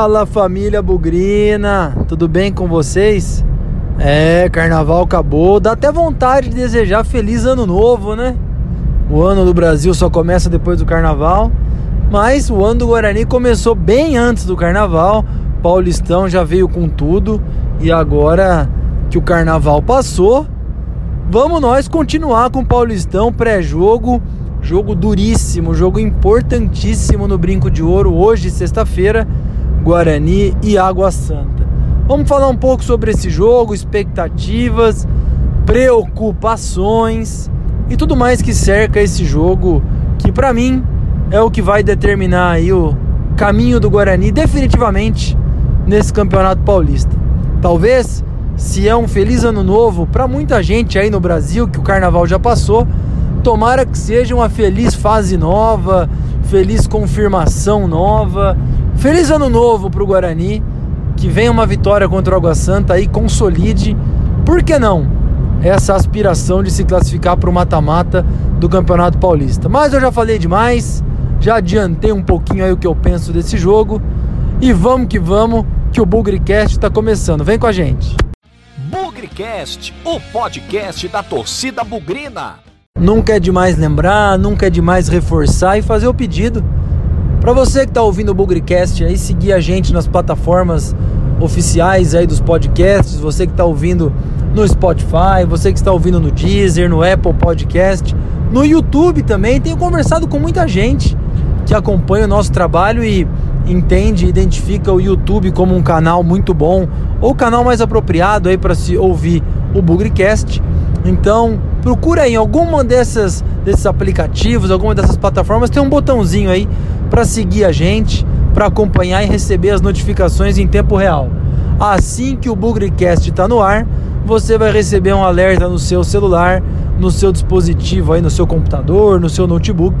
Fala família Bugrina, tudo bem com vocês? É, carnaval acabou, dá até vontade de desejar feliz ano novo, né? O ano do Brasil só começa depois do carnaval, mas o ano do Guarani começou bem antes do carnaval. Paulistão já veio com tudo e agora que o carnaval passou, vamos nós continuar com o Paulistão pré-jogo Jogo duríssimo, jogo importantíssimo no Brinco de Ouro, hoje, sexta-feira, Guarani e Água Santa. Vamos falar um pouco sobre esse jogo, expectativas, preocupações e tudo mais que cerca esse jogo, que para mim é o que vai determinar aí o caminho do Guarani definitivamente nesse Campeonato Paulista. Talvez se é um feliz ano novo para muita gente aí no Brasil, que o carnaval já passou, Tomara que seja uma feliz fase nova, feliz confirmação nova. Feliz ano novo para o Guarani. Que venha uma vitória contra o Água Santa e consolide, por que não? Essa aspiração de se classificar para o mata-mata do Campeonato Paulista. Mas eu já falei demais, já adiantei um pouquinho aí o que eu penso desse jogo. E vamos que vamos, que o Bugrecast está começando. Vem com a gente. Bugrecast, o podcast da torcida bugrina. Nunca é demais lembrar, nunca é demais reforçar e fazer o pedido. Para você que está ouvindo o Bugrecast aí, seguir a gente nas plataformas oficiais aí dos podcasts, você que está ouvindo no Spotify, você que está ouvindo no Deezer, no Apple Podcast, no YouTube também. Tenho conversado com muita gente que acompanha o nosso trabalho e entende, identifica o YouTube como um canal muito bom ou canal mais apropriado aí para se ouvir o Bugrecast. Então, procura em alguma dessas desses aplicativos, alguma dessas plataformas, tem um botãozinho aí para seguir a gente, para acompanhar e receber as notificações em tempo real. Assim que o Bugrecast está no ar, você vai receber um alerta no seu celular, no seu dispositivo aí, no seu computador, no seu notebook,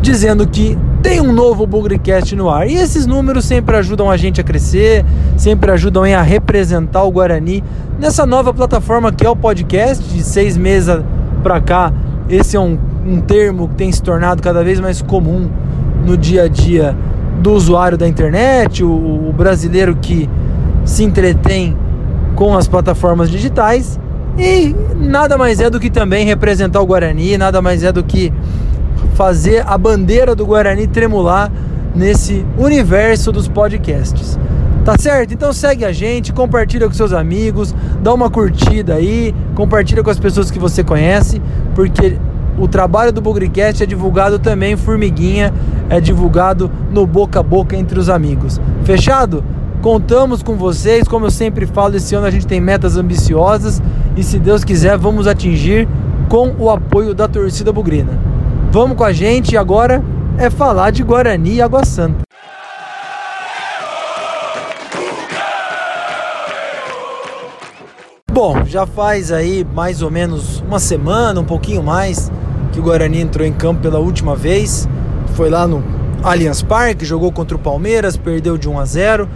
dizendo que tem um novo Bugrecast no ar. E esses números sempre ajudam a gente a crescer, sempre ajudam a representar o Guarani nessa nova plataforma que é o podcast. De seis meses para cá, esse é um, um termo que tem se tornado cada vez mais comum no dia a dia do usuário da internet, o, o brasileiro que se entretém com as plataformas digitais. E nada mais é do que também representar o Guarani, nada mais é do que fazer a bandeira do Guarani tremular nesse universo dos podcasts. Tá certo? Então segue a gente, compartilha com seus amigos, dá uma curtida aí, compartilha com as pessoas que você conhece, porque o trabalho do Bugrecast é divulgado também, formiguinha, é divulgado no boca a boca entre os amigos. Fechado? Contamos com vocês, como eu sempre falo, esse ano a gente tem metas ambiciosas e se Deus quiser vamos atingir com o apoio da torcida bugrina. Vamos com a gente agora é falar de Guarani e Água Santa. Bom, já faz aí mais ou menos uma semana, um pouquinho mais, que o Guarani entrou em campo pela última vez. Foi lá no Allianz Parque, jogou contra o Palmeiras, perdeu de 1 a 0.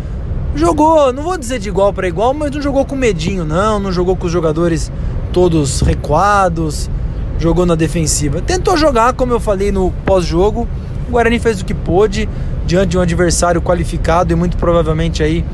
Jogou, não vou dizer de igual para igual, mas não jogou com medinho não, não jogou com os jogadores todos recuados, jogou na defensiva. Tentou jogar, como eu falei no pós-jogo. O Guarani fez o que pôde diante de um adversário qualificado e muito provavelmente aí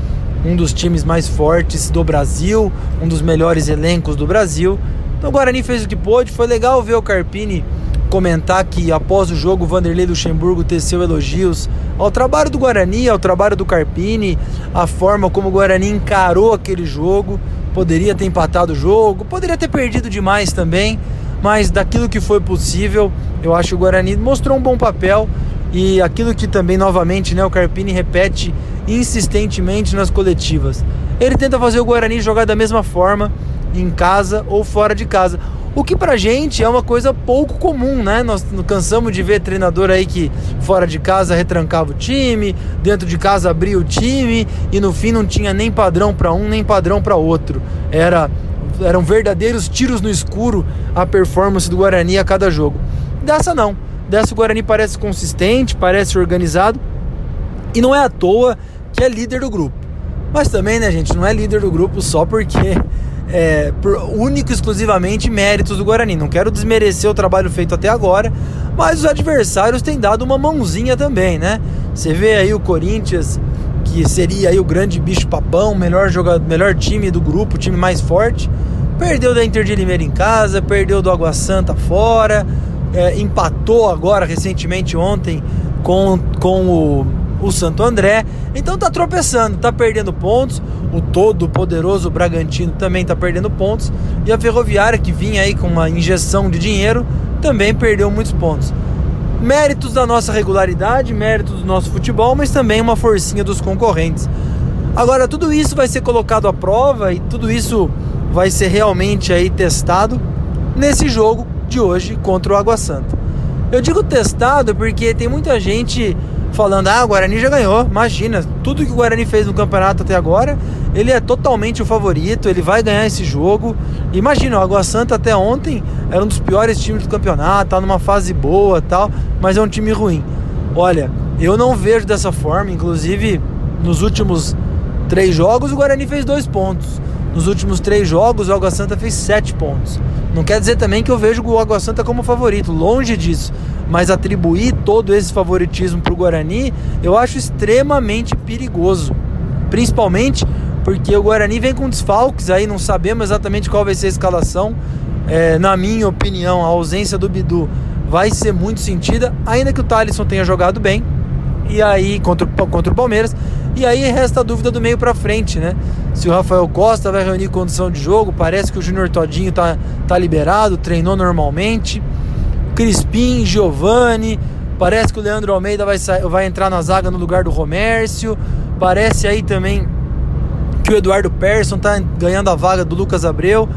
um dos times mais fortes do Brasil, um dos melhores elencos do Brasil. Então o Guarani fez o que pôde. Foi legal ver o Carpini comentar que após o jogo Vanderlei Luxemburgo teceu elogios ao trabalho do Guarani, ao trabalho do Carpini, a forma como o Guarani encarou aquele jogo. Poderia ter empatado o jogo, poderia ter perdido demais também, mas daquilo que foi possível, eu acho que o Guarani mostrou um bom papel e aquilo que também novamente, né, o Carpini repete insistentemente nas coletivas. Ele tenta fazer o Guarani jogar da mesma forma em casa ou fora de casa. O que pra gente é uma coisa pouco comum, né? Nós cansamos de ver treinador aí que fora de casa retrancava o time, dentro de casa abria o time e no fim não tinha nem padrão para um nem padrão para outro. Era eram verdadeiros tiros no escuro a performance do Guarani a cada jogo. Dessa não. Dessa o Guarani parece consistente, parece organizado e não é à toa que é líder do grupo. Mas também, né, gente, não é líder do grupo só porque é por único exclusivamente méritos do Guarani. Não quero desmerecer o trabalho feito até agora, mas os adversários têm dado uma mãozinha também, né? Você vê aí o Corinthians que seria aí o grande bicho papão, melhor jogador, melhor time do grupo, time mais forte. Perdeu da Inter de Limeira em casa, perdeu do Água Santa fora, é, empatou agora recentemente ontem com, com o, o Santo André. Então tá tropeçando, tá perdendo pontos. O todo poderoso Bragantino também tá perdendo pontos. E a Ferroviária, que vinha aí com uma injeção de dinheiro, também perdeu muitos pontos. Méritos da nossa regularidade, méritos do nosso futebol, mas também uma forcinha dos concorrentes. Agora, tudo isso vai ser colocado à prova e tudo isso vai ser realmente aí testado nesse jogo de hoje contra o Água Santa. Eu digo testado porque tem muita gente falando: ah, o Guarani já ganhou. Imagina, tudo que o Guarani fez no campeonato até agora, ele é totalmente o favorito, ele vai ganhar esse jogo. Imagina, o Água Santa até ontem era um dos piores times do campeonato, tá numa fase boa tal, mas é um time ruim. Olha, eu não vejo dessa forma, inclusive nos últimos três jogos o Guarani fez dois pontos. Nos últimos três jogos o Água Santa fez sete pontos. Não quer dizer também que eu vejo o Água Santa como favorito, longe disso. Mas atribuir todo esse favoritismo para o Guarani eu acho extremamente perigoso. Principalmente porque o Guarani vem com desfalques aí, não sabemos exatamente qual vai ser a escalação. É, na minha opinião, a ausência do Bidu vai ser muito sentida, ainda que o Thalisson tenha jogado bem. E aí, contra, contra o Palmeiras. E aí resta a dúvida do meio para frente, né? Se o Rafael Costa vai reunir condição de jogo, parece que o Júnior Todinho tá, tá liberado, treinou normalmente. Crispim, Giovani, parece que o Leandro Almeida vai, vai entrar na zaga no lugar do Romércio. Parece aí também que o Eduardo Persson tá ganhando a vaga do Lucas Abreu.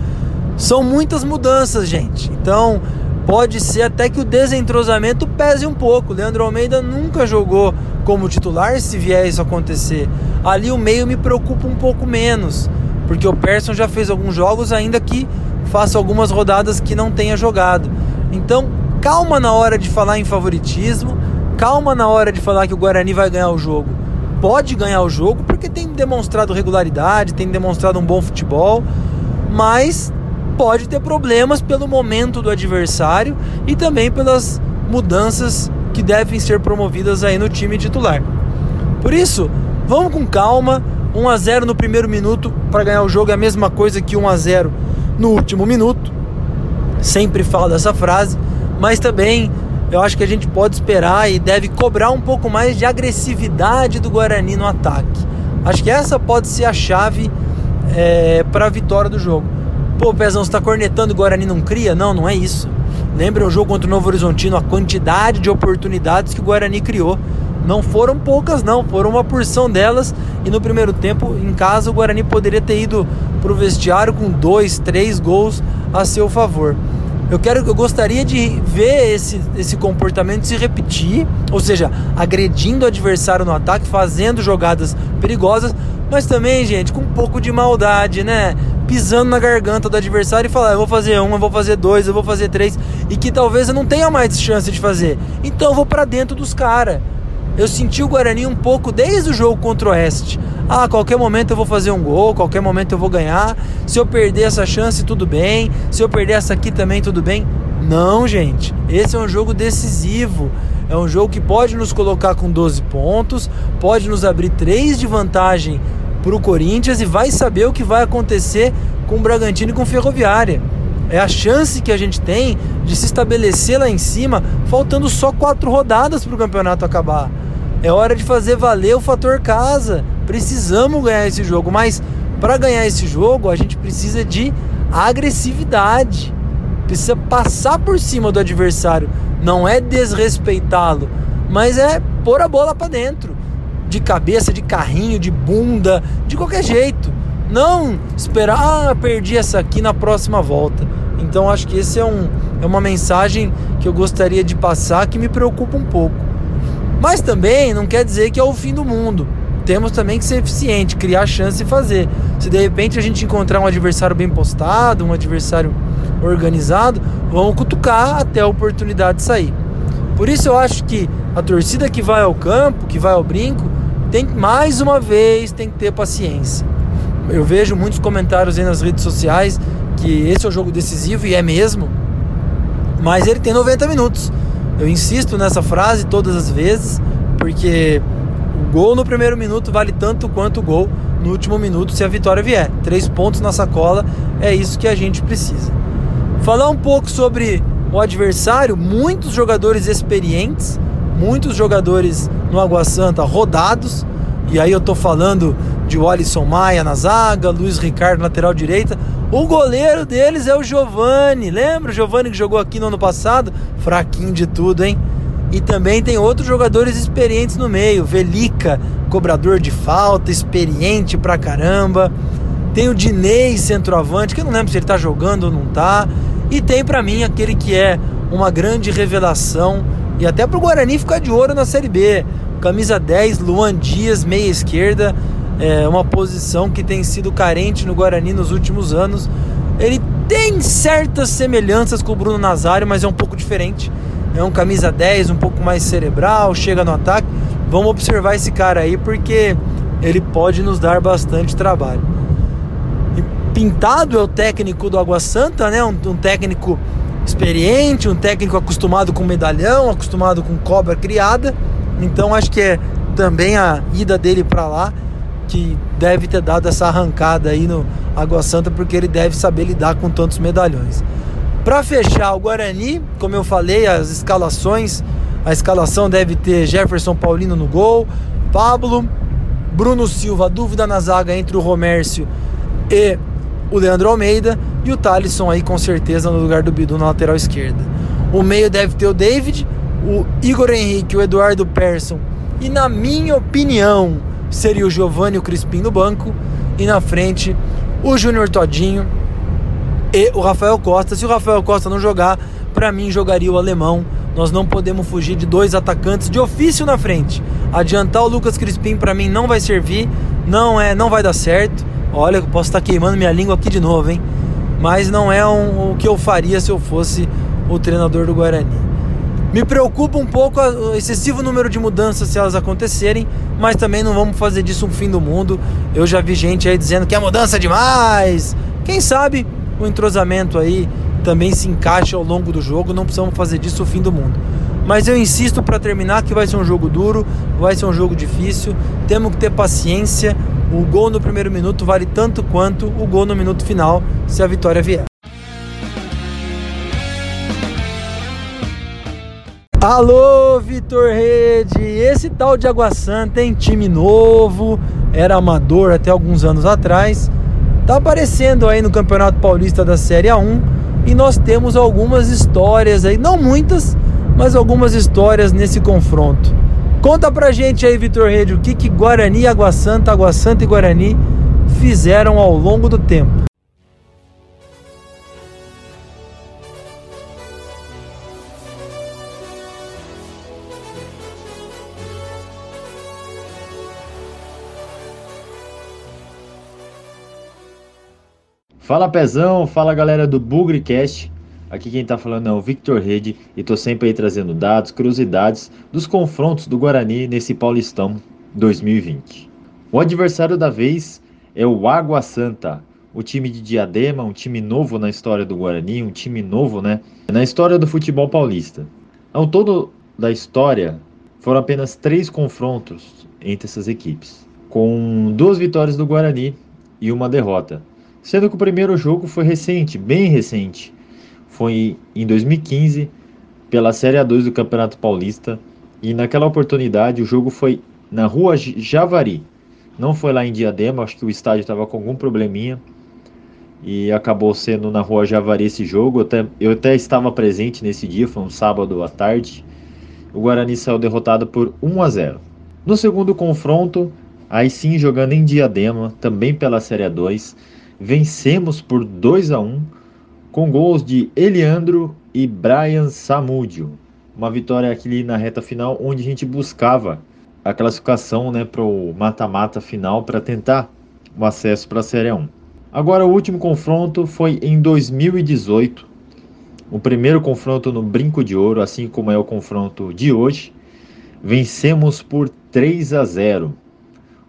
São muitas mudanças, gente. Então, pode ser até que o desentrosamento pese um pouco. Leandro Almeida nunca jogou como titular, se vier isso acontecer. Ali o meio me preocupa um pouco menos, porque o Persson já fez alguns jogos, ainda que faça algumas rodadas que não tenha jogado. Então, calma na hora de falar em favoritismo, calma na hora de falar que o Guarani vai ganhar o jogo. Pode ganhar o jogo porque tem demonstrado regularidade, tem demonstrado um bom futebol, mas pode ter problemas pelo momento do adversário e também pelas mudanças que devem ser promovidas aí no time titular. Por isso, vamos com calma. 1 a 0 no primeiro minuto para ganhar o jogo é a mesma coisa que 1 a 0 no último minuto. Sempre falo dessa frase, mas também eu acho que a gente pode esperar e deve cobrar um pouco mais de agressividade do Guarani no ataque. Acho que essa pode ser a chave é, para a vitória do jogo. Pô, Pezão, você tá cornetando o Guarani não cria? Não, não é isso. Lembra o jogo contra o Novo Horizontino, a quantidade de oportunidades que o Guarani criou. Não foram poucas, não, foram uma porção delas. E no primeiro tempo, em casa, o Guarani poderia ter ido pro vestiário com dois, três gols a seu favor. Eu quero, eu gostaria de ver esse, esse comportamento se repetir, ou seja, agredindo o adversário no ataque, fazendo jogadas perigosas, mas também, gente, com um pouco de maldade, né? Pisando na garganta do adversário e falar, eu vou fazer um, eu vou fazer dois, eu vou fazer três, e que talvez eu não tenha mais chance de fazer. Então eu vou para dentro dos caras. Eu senti o Guarani um pouco desde o jogo contra o Oeste. Ah, qualquer momento eu vou fazer um gol, qualquer momento eu vou ganhar. Se eu perder essa chance, tudo bem. Se eu perder essa aqui também, tudo bem. Não, gente. Esse é um jogo decisivo. É um jogo que pode nos colocar com 12 pontos, pode nos abrir 3 de vantagem para o Corinthians e vai saber o que vai acontecer com o Bragantino e com o Ferroviária. É a chance que a gente tem de se estabelecer lá em cima, faltando só quatro rodadas para o campeonato acabar. É hora de fazer valer o fator casa. Precisamos ganhar esse jogo, mas para ganhar esse jogo a gente precisa de agressividade. Precisa passar por cima do adversário. Não é desrespeitá-lo, mas é pôr a bola para dentro. De cabeça, de carrinho, de bunda, de qualquer jeito. Não esperar, ah, perdi essa aqui na próxima volta. Então acho que esse é, um, é uma mensagem que eu gostaria de passar que me preocupa um pouco. Mas também não quer dizer que é o fim do mundo temos também que ser eficiente, criar chance e fazer. Se de repente a gente encontrar um adversário bem postado, um adversário organizado, vamos cutucar até a oportunidade de sair. Por isso eu acho que a torcida que vai ao campo, que vai ao brinco, tem mais uma vez tem que ter paciência. Eu vejo muitos comentários aí nas redes sociais que esse é o jogo decisivo e é mesmo, mas ele tem 90 minutos. Eu insisto nessa frase todas as vezes, porque O gol no primeiro minuto vale tanto quanto o gol no último minuto se a vitória vier. Três pontos na sacola é isso que a gente precisa. Falar um pouco sobre o adversário, muitos jogadores experientes, muitos jogadores no Água Santa rodados, e aí eu tô falando de Walisson Maia na zaga, Luiz Ricardo lateral direita. O goleiro deles é o Giovani, lembra o Giovani que jogou aqui no ano passado? Fraquinho de tudo, hein? E também tem outros jogadores experientes no meio, Velica, cobrador de falta, experiente pra caramba. Tem o Dinei, centroavante, que eu não lembro se ele tá jogando ou não tá. E tem para mim aquele que é uma grande revelação e até pro Guarani ficar de ouro na Série B. Camisa 10, Luan Dias, meia esquerda, é uma posição que tem sido carente no Guarani nos últimos anos. Ele tem certas semelhanças com o Bruno Nazário, mas é um pouco diferente. É um camisa 10, um pouco mais cerebral, chega no ataque. Vamos observar esse cara aí porque ele pode nos dar bastante trabalho. Pintado é o técnico do Água Santa, né? Um, um, técnico experiente, um técnico acostumado com medalhão, acostumado com cobra criada. Então acho que é também a ida dele para lá que deve ter dado essa arrancada aí no Água Santa, porque ele deve saber lidar com tantos medalhões. Para fechar o Guarani, como eu falei, as escalações, a escalação deve ter Jefferson Paulino no gol, Pablo, Bruno Silva, dúvida na zaga entre o Romércio e o Leandro Almeida e o Thalisson aí com certeza no lugar do Bidu na lateral esquerda. O meio deve ter o David, o Igor Henrique, o Eduardo Persson e na minha opinião seria o Giovanni o Crispim no banco e na frente o Júnior Todinho e o Rafael Costa. Se o Rafael Costa não jogar, para mim jogaria o alemão. Nós não podemos fugir de dois atacantes de ofício na frente. Adiantar o Lucas Crispim para mim não vai servir, não é, não vai dar certo. Olha, eu posso estar queimando minha língua aqui de novo, hein? Mas não é um, o que eu faria se eu fosse o treinador do Guarani. Me preocupa um pouco o excessivo número de mudanças se elas acontecerem, mas também não vamos fazer disso um fim do mundo. Eu já vi gente aí dizendo que é mudança demais. Quem sabe o entrosamento aí também se encaixa ao longo do jogo, não precisamos fazer disso o fim do mundo. Mas eu insisto para terminar que vai ser um jogo duro, vai ser um jogo difícil, temos que ter paciência. O gol no primeiro minuto vale tanto quanto o gol no minuto final, se a vitória vier. Alô, Vitor Rede! Esse tal de Água Santa tem time novo, era amador até alguns anos atrás, tá aparecendo aí no Campeonato Paulista da Série A1 e nós temos algumas histórias aí, não muitas, mas algumas histórias nesse confronto. Conta pra gente aí, Vitor Rede, o que, que Guarani, Água Santa, Água Santa e Guarani fizeram ao longo do tempo. Fala Pezão, fala galera do Bugrecast. Aqui quem tá falando é o Victor Rede e tô sempre aí trazendo dados, curiosidades dos confrontos do Guarani nesse Paulistão 2020. O adversário da vez é o Água Santa, o time de Diadema, um time novo na história do Guarani, um time novo, né, na história do futebol paulista. Ao todo da história, foram apenas três confrontos entre essas equipes, com duas vitórias do Guarani e uma derrota sendo que o primeiro jogo foi recente, bem recente. Foi em 2015, pela Série A2 do Campeonato Paulista, e naquela oportunidade o jogo foi na Rua Javari. Não foi lá em Diadema, acho que o estádio estava com algum probleminha e acabou sendo na Rua Javari esse jogo. Eu até, eu até estava presente nesse dia, foi um sábado à tarde. O Guarani saiu derrotado por 1 a 0. No segundo confronto, aí sim jogando em Diadema, também pela Série A2, vencemos por 2 a 1 com gols de Eliandro e Brian Samúdio. Uma vitória aqui na reta final onde a gente buscava a classificação né, para o mata-mata final para tentar o acesso para a Série 1. Agora o último confronto foi em 2018. O primeiro confronto no Brinco de Ouro, assim como é o confronto de hoje. Vencemos por 3 a 0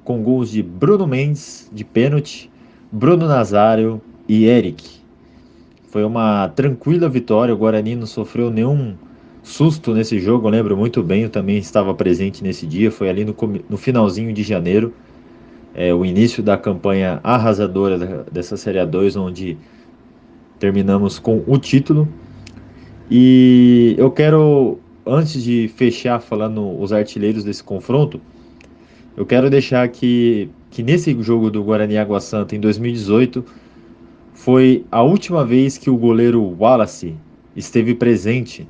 com gols de Bruno Mendes de pênalti Bruno Nazário e Eric. Foi uma tranquila vitória, o Guarani não sofreu nenhum susto nesse jogo, eu lembro muito bem, eu também estava presente nesse dia, foi ali no, no finalzinho de janeiro, é, o início da campanha arrasadora dessa Série A2, onde terminamos com o título. E eu quero, antes de fechar falando os artilheiros desse confronto, eu quero deixar que, que nesse jogo do Guarani Água Santa em 2018 foi a última vez que o goleiro Wallace esteve presente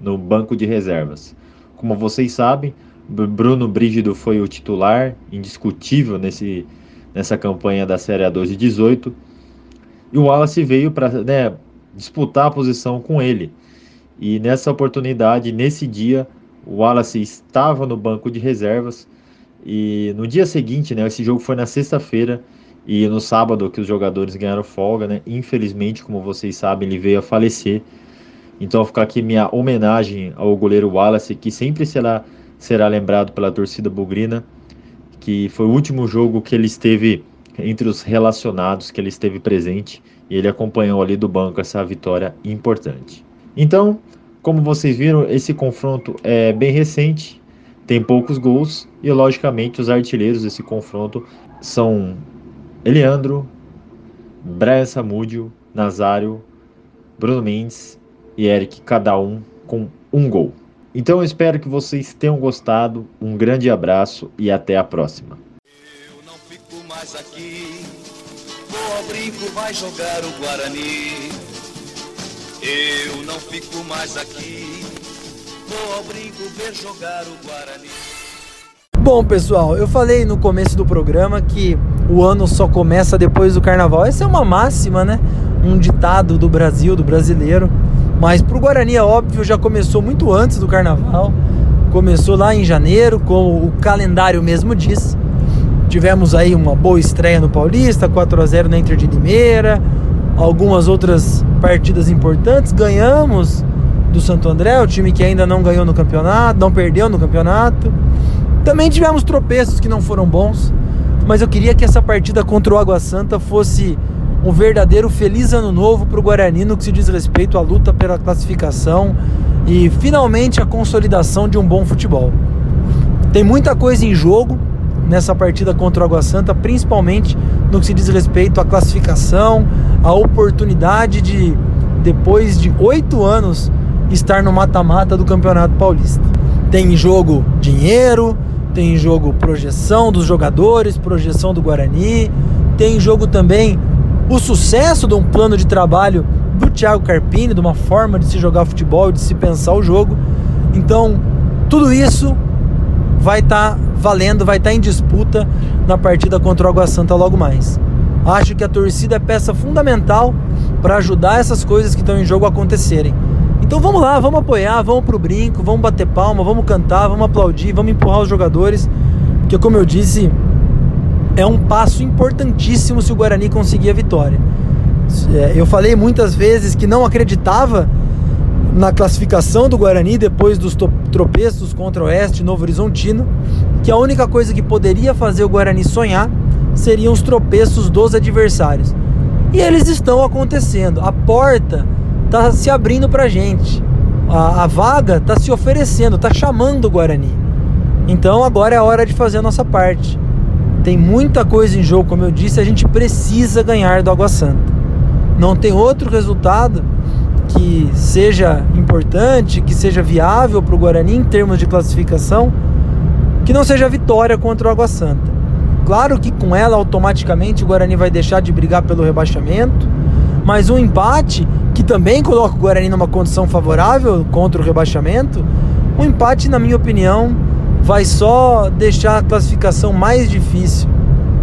no banco de reservas. Como vocês sabem, Bruno Brígido foi o titular indiscutível nesse, nessa campanha da Série A2 de 18 e o Wallace veio para né, disputar a posição com ele. E nessa oportunidade, nesse dia, o Wallace estava no banco de reservas e no dia seguinte, né, esse jogo foi na sexta-feira e no sábado que os jogadores ganharam folga, né, infelizmente, como vocês sabem, ele veio a falecer. Então, ficar aqui minha homenagem ao goleiro Wallace, que sempre será, será lembrado pela torcida bugrina, que foi o último jogo que ele esteve entre os relacionados, que ele esteve presente e ele acompanhou ali do banco essa vitória importante. Então, como vocês viram, esse confronto é bem recente, tem poucos gols e, logicamente, os artilheiros desse confronto são Eliandro, Brian Samúdio, Nazário, Bruno Mendes e Eric, cada um com um gol. Então eu espero que vocês tenham gostado. Um grande abraço e até a próxima. Eu não fico mais aqui. Brinco, vai jogar o Guarani. Eu não fico mais aqui. Vou ao brinco ver jogar o Guarani. Bom, pessoal, eu falei no começo do programa que o ano só começa depois do carnaval. Essa é uma máxima, né? Um ditado do Brasil, do brasileiro. Mas pro Guarani é óbvio, já começou muito antes do carnaval. Começou lá em janeiro, como o calendário mesmo diz. Tivemos aí uma boa estreia no Paulista, 4 a 0 na Inter de Limeira, algumas outras partidas importantes. Ganhamos do Santo André, o time que ainda não ganhou no campeonato, não perdeu no campeonato. Também tivemos tropeços que não foram bons, mas eu queria que essa partida contra o Água Santa fosse um verdadeiro feliz ano novo para o Guarani no que se diz respeito à luta pela classificação e finalmente a consolidação de um bom futebol. Tem muita coisa em jogo nessa partida contra o Água Santa, principalmente no que se diz respeito à classificação, a oportunidade de, depois de oito anos, estar no mata-mata do Campeonato Paulista. Tem jogo dinheiro, tem jogo projeção dos jogadores, projeção do Guarani, tem jogo também o sucesso de um plano de trabalho do Thiago Carpini, de uma forma de se jogar futebol, de se pensar o jogo. Então, tudo isso vai estar tá valendo, vai estar tá em disputa na partida contra o Água Santa logo mais. Acho que a torcida é peça fundamental para ajudar essas coisas que estão em jogo a acontecerem. Então vamos lá, vamos apoiar, vamos pro brinco, vamos bater palma, vamos cantar, vamos aplaudir, vamos empurrar os jogadores, porque como eu disse, é um passo importantíssimo se o Guarani conseguir a vitória. É, eu falei muitas vezes que não acreditava na classificação do Guarani depois dos tropeços contra o Oeste Novo Horizontino, que a única coisa que poderia fazer o Guarani sonhar seriam os tropeços dos adversários. E eles estão acontecendo. A porta tá se abrindo pra gente. A, a vaga tá se oferecendo, tá chamando o Guarani. Então agora é a hora de fazer a nossa parte. Tem muita coisa em jogo, como eu disse, a gente precisa ganhar do Água Santa. Não tem outro resultado que seja importante, que seja viável para o Guarani em termos de classificação, que não seja a vitória contra o Água Santa. Claro que com ela automaticamente o Guarani vai deixar de brigar pelo rebaixamento, mas um empate que também coloca o Guarani numa condição favorável contra o rebaixamento, um empate, na minha opinião, vai só deixar a classificação mais difícil.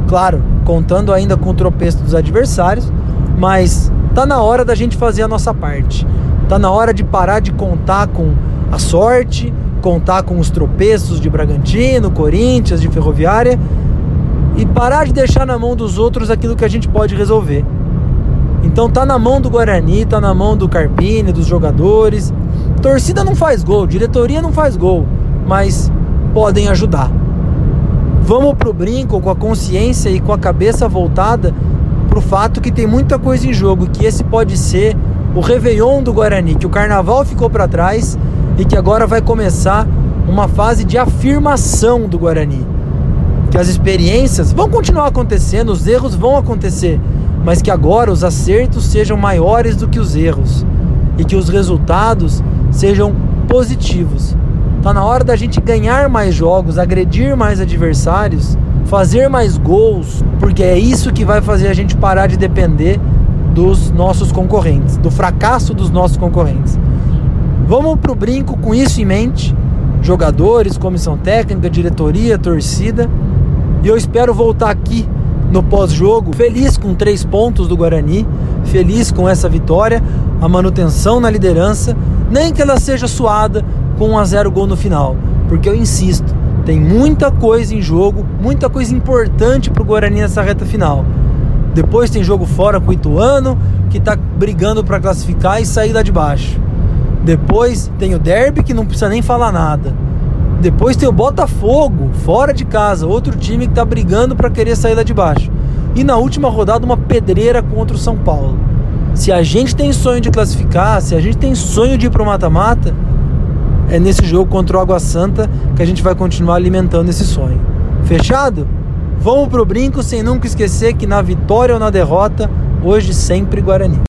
Claro, contando ainda com o tropeço dos adversários, mas tá na hora da gente fazer a nossa parte. Tá na hora de parar de contar com a sorte, contar com os tropeços de Bragantino, Corinthians, de Ferroviária e parar de deixar na mão dos outros aquilo que a gente pode resolver. Então tá na mão do Guarani, tá na mão do Carpini, dos jogadores. Torcida não faz gol, diretoria não faz gol, mas podem ajudar. Vamos pro brinco com a consciência e com a cabeça voltada pro fato que tem muita coisa em jogo, que esse pode ser o Réveillon do Guarani, que o carnaval ficou para trás e que agora vai começar uma fase de afirmação do Guarani. Que as experiências vão continuar acontecendo, os erros vão acontecer, mas que agora os acertos sejam maiores do que os erros e que os resultados sejam positivos. Tá na hora da gente ganhar mais jogos, agredir mais adversários, fazer mais gols, porque é isso que vai fazer a gente parar de depender dos nossos concorrentes, do fracasso dos nossos concorrentes. Vamos pro brinco com isso em mente, jogadores, comissão técnica, diretoria, torcida. E eu espero voltar aqui no pós-jogo feliz com três pontos do Guarani, feliz com essa vitória, a manutenção na liderança, nem que ela seja suada com 1 a 0 gol no final, porque eu insisto, tem muita coisa em jogo, muita coisa importante para o Guarani nessa reta final. Depois tem jogo fora com o Ituano, que está brigando para classificar e sair lá de baixo. Depois tem o Derby, que não precisa nem falar nada. Depois tem o Botafogo, fora de casa, outro time que está brigando para querer sair lá de baixo. E na última rodada, uma pedreira contra o São Paulo. Se a gente tem sonho de classificar, se a gente tem sonho de ir para o mata-mata, é nesse jogo contra o Água Santa que a gente vai continuar alimentando esse sonho. Fechado? Vamos pro brinco sem nunca esquecer que na vitória ou na derrota, hoje sempre Guarani.